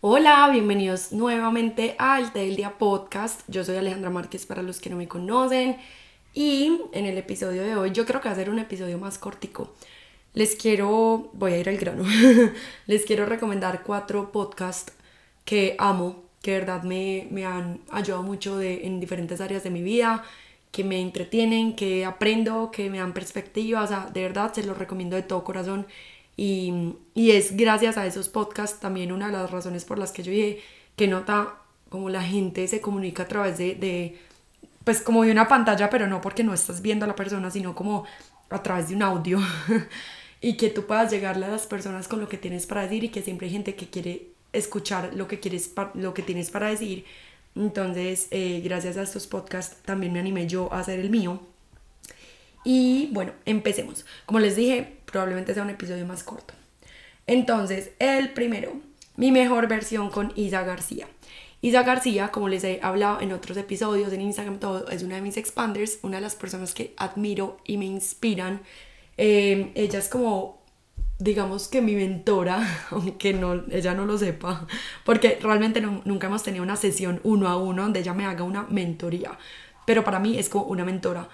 Hola, bienvenidos nuevamente al Del Día Podcast. Yo soy Alejandra Márquez para los que no me conocen. Y en el episodio de hoy, yo creo que va a ser un episodio más cortico. Les quiero, voy a ir al grano, les quiero recomendar cuatro podcasts que amo, que de verdad me, me han ayudado mucho de, en diferentes áreas de mi vida, que me entretienen, que aprendo, que me dan perspectiva. O sea, de verdad se los recomiendo de todo corazón. Y, y, es gracias a esos podcasts también una de las razones por las que yo dije que nota como la gente se comunica a través de, de, pues como de una pantalla, pero no porque no estás viendo a la persona, sino como a través de un audio. y que tú puedas llegarle a las personas con lo que tienes para decir y que siempre hay gente que quiere escuchar lo que, quieres, lo que tienes para decir. Entonces, eh, gracias a estos podcasts también me animé yo a hacer el mío. Y bueno, empecemos. Como les dije, probablemente sea un episodio más corto. Entonces, el primero, mi mejor versión con Isa García. Isa García, como les he hablado en otros episodios en Instagram, todo, es una de mis expanders, una de las personas que admiro y me inspiran. Eh, ella es como, digamos que mi mentora, aunque no, ella no lo sepa, porque realmente nunca hemos tenido una sesión uno a uno donde ella me haga una mentoría, pero para mí es como una mentora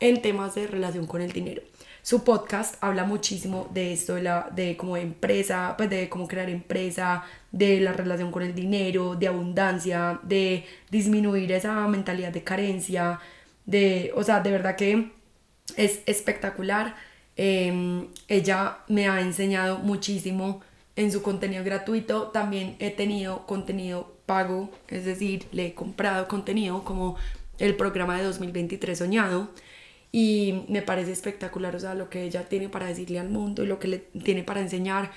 en temas de relación con el dinero. Su podcast habla muchísimo de esto, de, la, de como empresa, pues de cómo crear empresa, de la relación con el dinero, de abundancia, de disminuir esa mentalidad de carencia, de, o sea, de verdad que es espectacular. Em, ella me ha enseñado muchísimo en su contenido gratuito. También he tenido contenido pago, es decir, le he comprado contenido como el programa de 2023 soñado y me parece espectacular, o sea, lo que ella tiene para decirle al mundo y lo que le tiene para enseñar,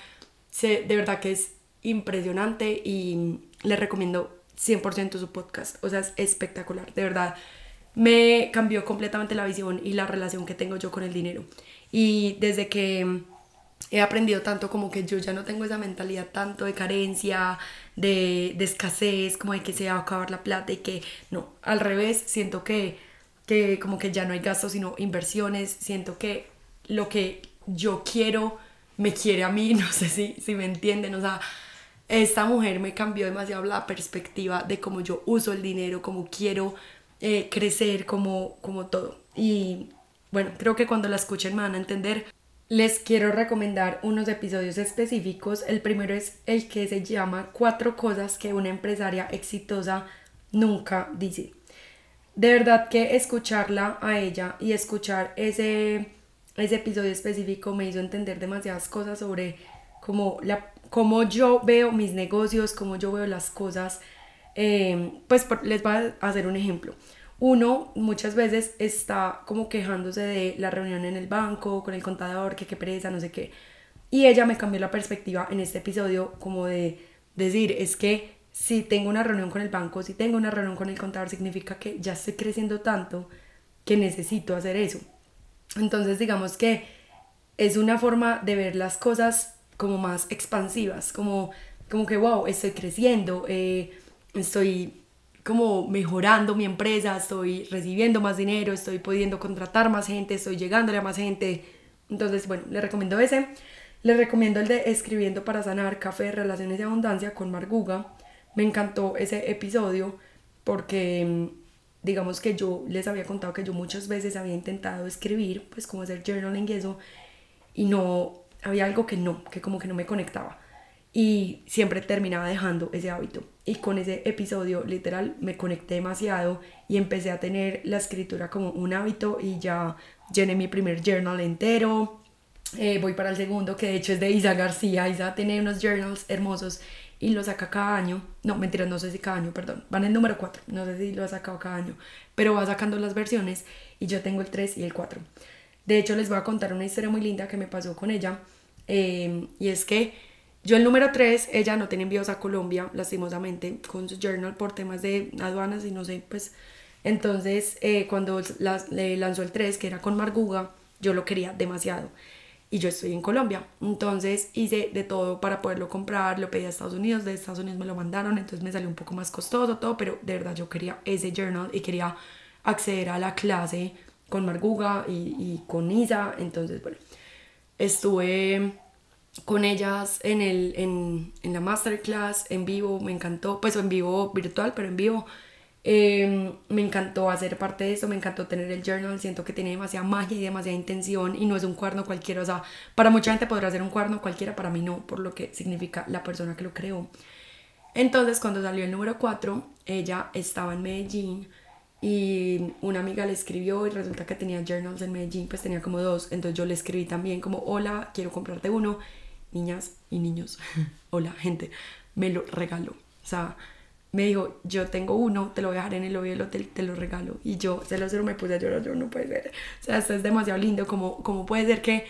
se, de verdad que es impresionante y le recomiendo 100% su podcast, o sea, es espectacular, de verdad, me cambió completamente la visión y la relación que tengo yo con el dinero. Y desde que he aprendido tanto como que yo ya no tengo esa mentalidad tanto de carencia, de, de escasez, como de que se va a acabar la plata y que no, al revés, siento que que como que ya no hay gastos sino inversiones, siento que lo que yo quiero me quiere a mí, no sé si, si me entienden, o sea, esta mujer me cambió demasiado la perspectiva de cómo yo uso el dinero, cómo quiero eh, crecer, como, como todo. Y bueno, creo que cuando la escuchen me van a entender. Les quiero recomendar unos episodios específicos. El primero es el que se llama Cuatro cosas que una empresaria exitosa nunca dice de verdad que escucharla a ella y escuchar ese, ese episodio específico me hizo entender demasiadas cosas sobre cómo, la, cómo yo veo mis negocios, cómo yo veo las cosas. Eh, pues les voy a hacer un ejemplo. Uno muchas veces está como quejándose de la reunión en el banco, con el contador, que qué pereza, no sé qué. Y ella me cambió la perspectiva en este episodio como de decir, es que si tengo una reunión con el banco, si tengo una reunión con el contador, significa que ya estoy creciendo tanto que necesito hacer eso. Entonces digamos que es una forma de ver las cosas como más expansivas, como, como que, wow, estoy creciendo, eh, estoy como mejorando mi empresa, estoy recibiendo más dinero, estoy pudiendo contratar más gente, estoy llegándole a más gente. Entonces, bueno, le recomiendo ese. Le recomiendo el de Escribiendo para Sanar, Café, Relaciones de Abundancia con Marguga me encantó ese episodio porque mm, digamos que yo les había contado que yo muchas veces había intentado escribir, pues como hacer journaling y eso, y no, había algo que no, que como que no me conectaba. Y siempre terminaba dejando ese hábito. Y con ese episodio, literal, me conecté demasiado y empecé a tener la escritura como un hábito y ya llené mi primer journal entero. Eh, voy para el segundo, que de hecho es de Isa García. Isa tiene unos journals hermosos y lo saca cada año. No, mentira, no sé si cada año, perdón. Van el número 4, no sé si lo ha sacado cada año, pero va sacando las versiones y yo tengo el 3 y el 4. De hecho, les voy a contar una historia muy linda que me pasó con ella. Em, y es que yo el número 3, ella no tiene envíos a Colombia, lastimosamente, con su journal por temas de aduanas y no sé, pues... Entonces, eh, cuando le lanzó el 3, que era con Marguga, yo lo quería demasiado y yo estoy en Colombia. Entonces hice de todo para poderlo comprar, lo pedí a Estados Unidos, de Estados Unidos me lo mandaron, entonces me salió un poco más costoso todo, pero de verdad yo quería ese journal y quería acceder a la clase con Marguga y, y con Isa, entonces bueno, estuve con ellas en, el, en, en la masterclass, en vivo, me encantó, pues en vivo virtual, pero en vivo. Em, me encantó hacer parte de eso, me encantó tener el journal, siento que tiene demasiada magia y demasiada intención y no es un cuaderno cualquiera, o sea, para mucha gente podrá ser un cuaderno cualquiera, para mí no, por lo que significa la persona que lo creó. Entonces, cuando salió el número 4, ella estaba en Medellín y una amiga le escribió y resulta que tenía journals en Medellín, pues tenía como dos, entonces yo le escribí también como, hola, quiero comprarte uno, niñas y niños, hola gente, me lo regaló, o sea, me dijo, yo tengo uno, te lo voy a dejar en el lobby del hotel, te lo regalo, y yo se lo me puse a llorar, yo no puede ser, o sea, esto es demasiado lindo, como, como puede ser que,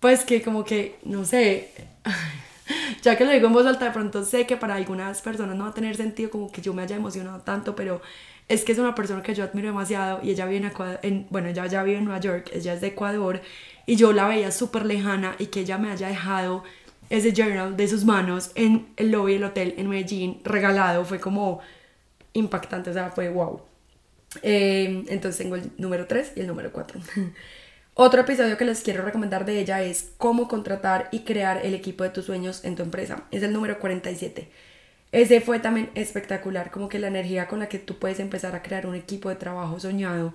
pues que como que, no sé, ya que lo digo en voz alta, de pronto sé que para algunas personas no va a tener sentido como que yo me haya emocionado tanto, pero es que es una persona que yo admiro demasiado y ella vive en, bueno, ella ya vive en Nueva York, ella es de Ecuador y yo la veía súper lejana y que ella me haya dejado ese journal de sus manos en el lobby del hotel en Medellín regalado fue como impactante, o sea, fue wow. Eh, entonces tengo el número 3 y el número 4. Otro episodio que les quiero recomendar de ella es cómo contratar y crear el equipo de tus sueños en tu empresa. Es el número 47. Ese fue también espectacular, como que la energía con la que tú puedes empezar a crear un equipo de trabajo soñado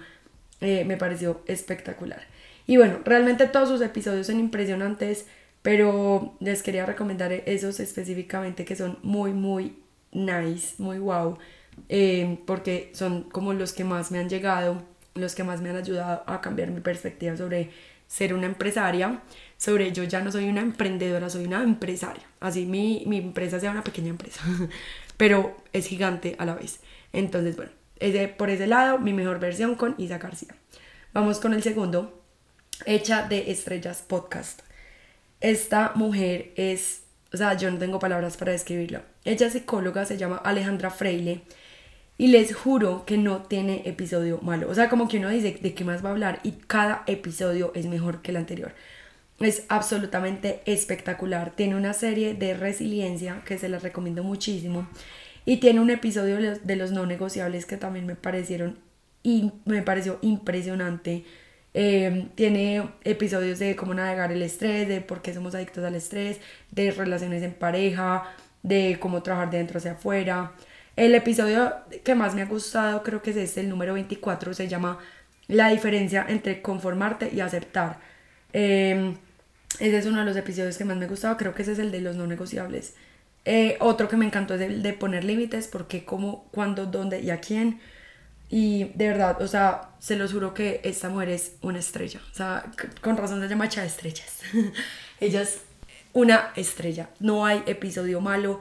eh, me pareció espectacular. Y bueno, realmente todos sus episodios son impresionantes, pero les quería recomendar esos específicamente que son muy, muy nice, muy wow, eh, porque son como los que más me han llegado los que más me han ayudado a cambiar mi perspectiva sobre ser una empresaria, sobre yo ya no soy una emprendedora, soy una empresaria. Así mi, mi empresa sea una pequeña empresa, pero es gigante a la vez. Entonces, bueno, ese, por ese lado, mi mejor versión con Isa García. Vamos con el segundo, hecha de estrellas podcast. Esta mujer es, o sea, yo no tengo palabras para describirla. Ella es psicóloga, se llama Alejandra Freile y les juro que no tiene episodio malo. O sea, como que uno dice de qué más va a hablar y cada episodio es mejor que el anterior. Es absolutamente espectacular. Tiene una serie de resiliencia que se las recomiendo muchísimo. Y tiene un episodio de los, no negociables que también me parecieron y me pareció impresionante. Em, tiene episodios de cómo navegar el estrés, de por qué somos adictos al estrés, de relaciones en pareja, de cómo trabajar de dentro hacia afuera. El episodio que más me ha gustado creo que es este, el número 24, se llama La diferencia entre conformarte y aceptar. Em, ese es uno de los episodios que más me ha gustado, creo que ese es el de los no negociables. Eh, otro que me encantó es el de poner límites, porque cómo, cuándo, dónde y a quién. Y de verdad, o sea, se lo juro que esta mujer es una estrella. O sea, con razón se llama Echa de Estrellas. Ella es una estrella. No hay episodio malo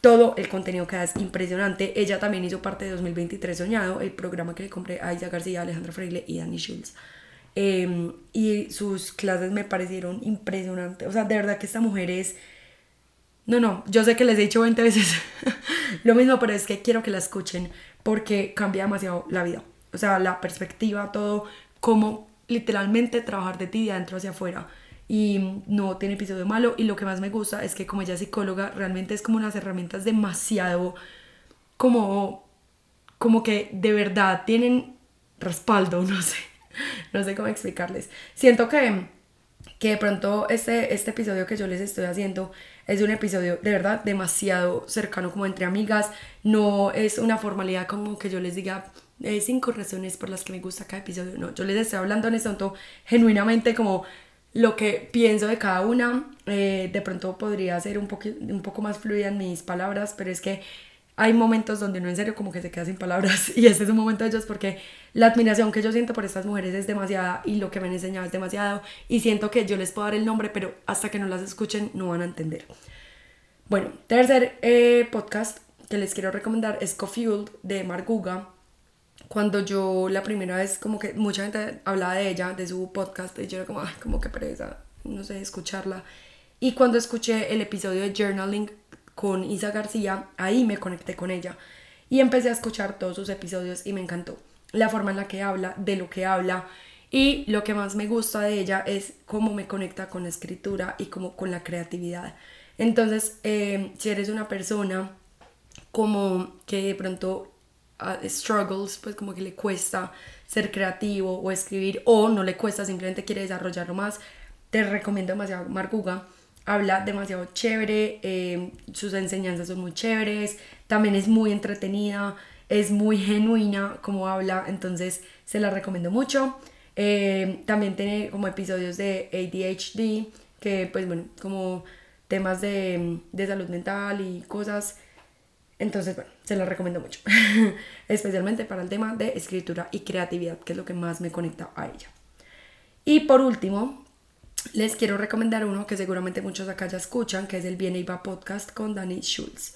todo el contenido que da es impresionante. Ella también hizo parte de 2023 Soñado, el programa que le compré a Isa García, Alejandra Freile y Dani Schultz. Em, y sus clases me parecieron impresionantes. O sea, de verdad que esta mujer es... No, no, yo sé que les he dicho 20 veces lo mismo, pero es que quiero que la escuchen porque cambia demasiado la vida. O sea, la perspectiva, todo, cómo literalmente trabajar de ti de adentro hacia afuera y no tiene episodio malo y lo que más me gusta es que como ella es psicóloga realmente es como unas herramientas demasiado como como que de verdad tienen respaldo, no sé, no sé cómo explicarles. Siento que, que de pronto este, este episodio que yo les estoy haciendo es un episodio de verdad demasiado cercano como entre amigas, no es una formalidad como que yo les diga eh, cinco razones por las que me gusta cada episodio, no, yo les estoy hablando en esto genuinamente como lo que pienso de cada una. Eh, de pronto podría ser un, un poco más fluida en mis palabras, pero es que hay momentos donde no en serio como que se queda sin palabras y este es un momento de ellos porque la admiración que yo siento por estas mujeres es demasiada y lo que me han enseñado es demasiado y siento que yo les puedo dar el nombre pero hasta que no las escuchen no van a entender. Bueno, tercer eh, podcast que les quiero recomendar es Cofueled de Marguga cuando yo la primera vez, como que mucha gente hablaba de ella, de su podcast, y yo era como, ay, como que pereza, no sé, escucharla. Y cuando escuché el episodio de Journaling con Isa García, ahí me conecté con ella. Y empecé a escuchar todos sus episodios y me encantó. La forma en la que habla, de lo que habla. Y lo que más me gusta de ella es cómo me conecta con la escritura y como con la creatividad. Entonces, eh, si eres una persona como que de pronto struggles, pues como que le cuesta ser creativo o escribir o no le cuesta, simplemente quiere desarrollarlo más, te recomiendo demasiado Marguga. Habla demasiado chévere, eh, sus enseñanzas son muy chéveres, también es muy entretenida, es muy genuina como habla, entonces se la recomiendo mucho. Eh, también tiene como episodios de ADHD, que pues bueno, como temas de, de salud mental y cosas. Entonces, bueno, se la recomiendo mucho. Especialmente para el tema de escritura y creatividad, que es lo que más me conecta a ella. Y por último, les quiero recomendar uno que seguramente muchos acá ya escuchan, que es el Viene y Va podcast con Dani Schultz.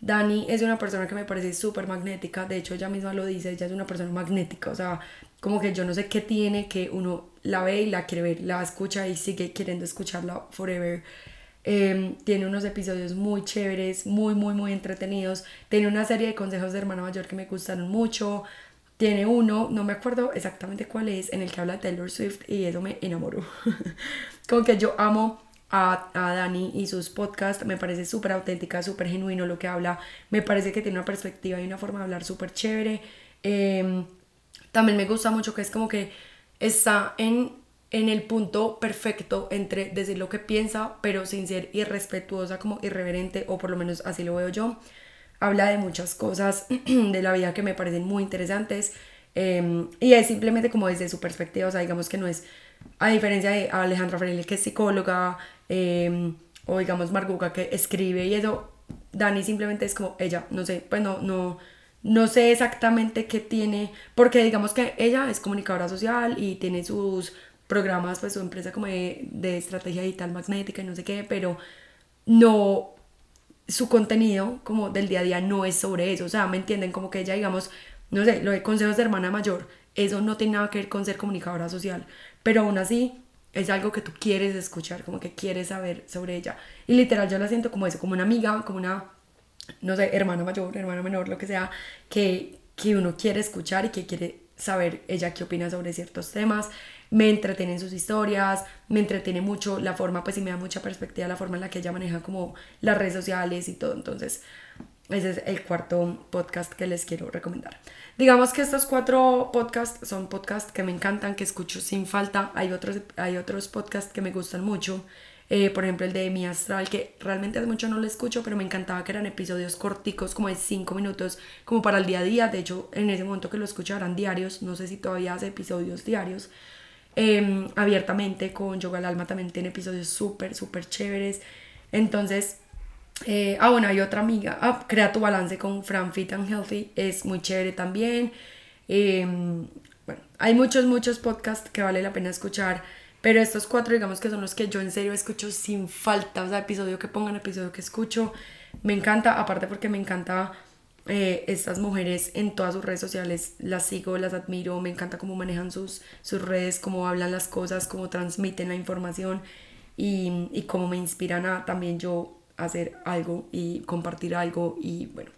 Dani es una persona que me parece súper magnética, de hecho ella misma lo dice, ella es una persona magnética, o sea, como que yo no sé qué tiene, que uno la ve y la quiere ver, la escucha y sigue queriendo escucharla forever. Em, tiene unos episodios muy chéveres, muy, muy, muy entretenidos. Tiene una serie de consejos de hermana mayor que me gustaron mucho. Tiene uno, no me acuerdo exactamente cuál es, en el que habla Taylor Swift y eso me enamoró. Como que yo amo a, a Dani y sus podcasts, me parece súper auténtica, súper genuino lo que habla. Me parece que tiene una perspectiva y una forma de hablar súper chévere. Em, también me gusta mucho que es como que está en, en el punto perfecto entre decir lo que piensa, pero sin ser irrespetuosa, como irreverente, o por lo menos así lo veo yo habla de muchas cosas de la vida que me parecen muy interesantes em, y es simplemente como desde su perspectiva, o sea, digamos que no es, a diferencia de Alejandra Freire que es psicóloga, em, o digamos Marguga que escribe y eso, Dani simplemente es como ella, no sé, pues no, no, no sé exactamente qué tiene, porque digamos que ella es comunicadora social y tiene sus programas, pues su empresa como de, de estrategia digital magnética y no sé qué, pero no su contenido como del día a día no es sobre eso, o sea, ¿me entienden? Como que ella, digamos, no sé, lo de consejos de hermana mayor, eso no tiene nada que ver con ser comunicadora social, pero aún así es algo que tú quieres escuchar, como que quieres saber sobre ella. Y literal yo la siento como eso, como una amiga, como una, no sé, hermana mayor, hermana menor, lo que sea, que, que uno quiere escuchar y que quiere saber ella qué opina sobre ciertos temas me entretienen sus historias, me entretiene mucho la forma, pues sí me da mucha perspectiva la forma en la que ella maneja como las redes sociales y todo. Entonces, ese es el cuarto podcast que les quiero recomendar. Digamos que estos cuatro podcasts son podcasts que me encantan, que escucho sin falta. Hay otros, hay otros podcasts que me gustan mucho. Eh, por ejemplo, el de Mi Astral, que realmente hace mucho no lo escucho, pero me encantaba que eran episodios corticos, como de cinco minutos, como para el día a día. De hecho, en ese momento que lo escucho eran diarios. No sé si todavía hace episodios diarios. Em, abiertamente con Yoga al Alma también tiene episodios súper, súper chéveres. Entonces, eh, ah, bueno, hay otra amiga, ah, Crea tu balance con Fran Fit and Healthy, es muy chévere también. Em, bueno, hay muchos, muchos podcasts que vale la pena escuchar, pero estos cuatro, digamos que son los que yo en serio escucho sin falta, o sea, episodio que pongan, episodio que escucho, me encanta, aparte porque me encanta eh, estas mujeres en todas sus redes sociales las sigo, las admiro, me encanta cómo manejan sus, sus redes, cómo hablan las cosas, cómo transmiten la información y, y cómo me inspiran a también yo hacer algo y compartir algo y bueno.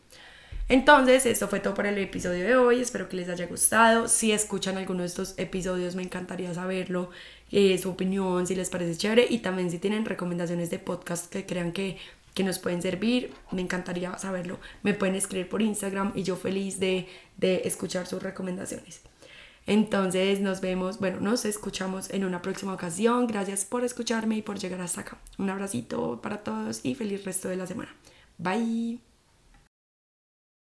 Entonces, esto fue todo para el episodio de hoy. Espero que les haya gustado. Si escuchan alguno de estos episodios, me encantaría saberlo. Eh, su opinión, si les parece chévere. Y también si tienen recomendaciones de podcast que crean que que nos pueden servir, me encantaría saberlo. Me pueden escribir por Instagram y yo feliz de, de escuchar sus recomendaciones. Entonces nos vemos, bueno, nos escuchamos en una próxima ocasión. Gracias por escucharme y por llegar hasta acá. Un abracito para todos y feliz resto de la semana. Bye.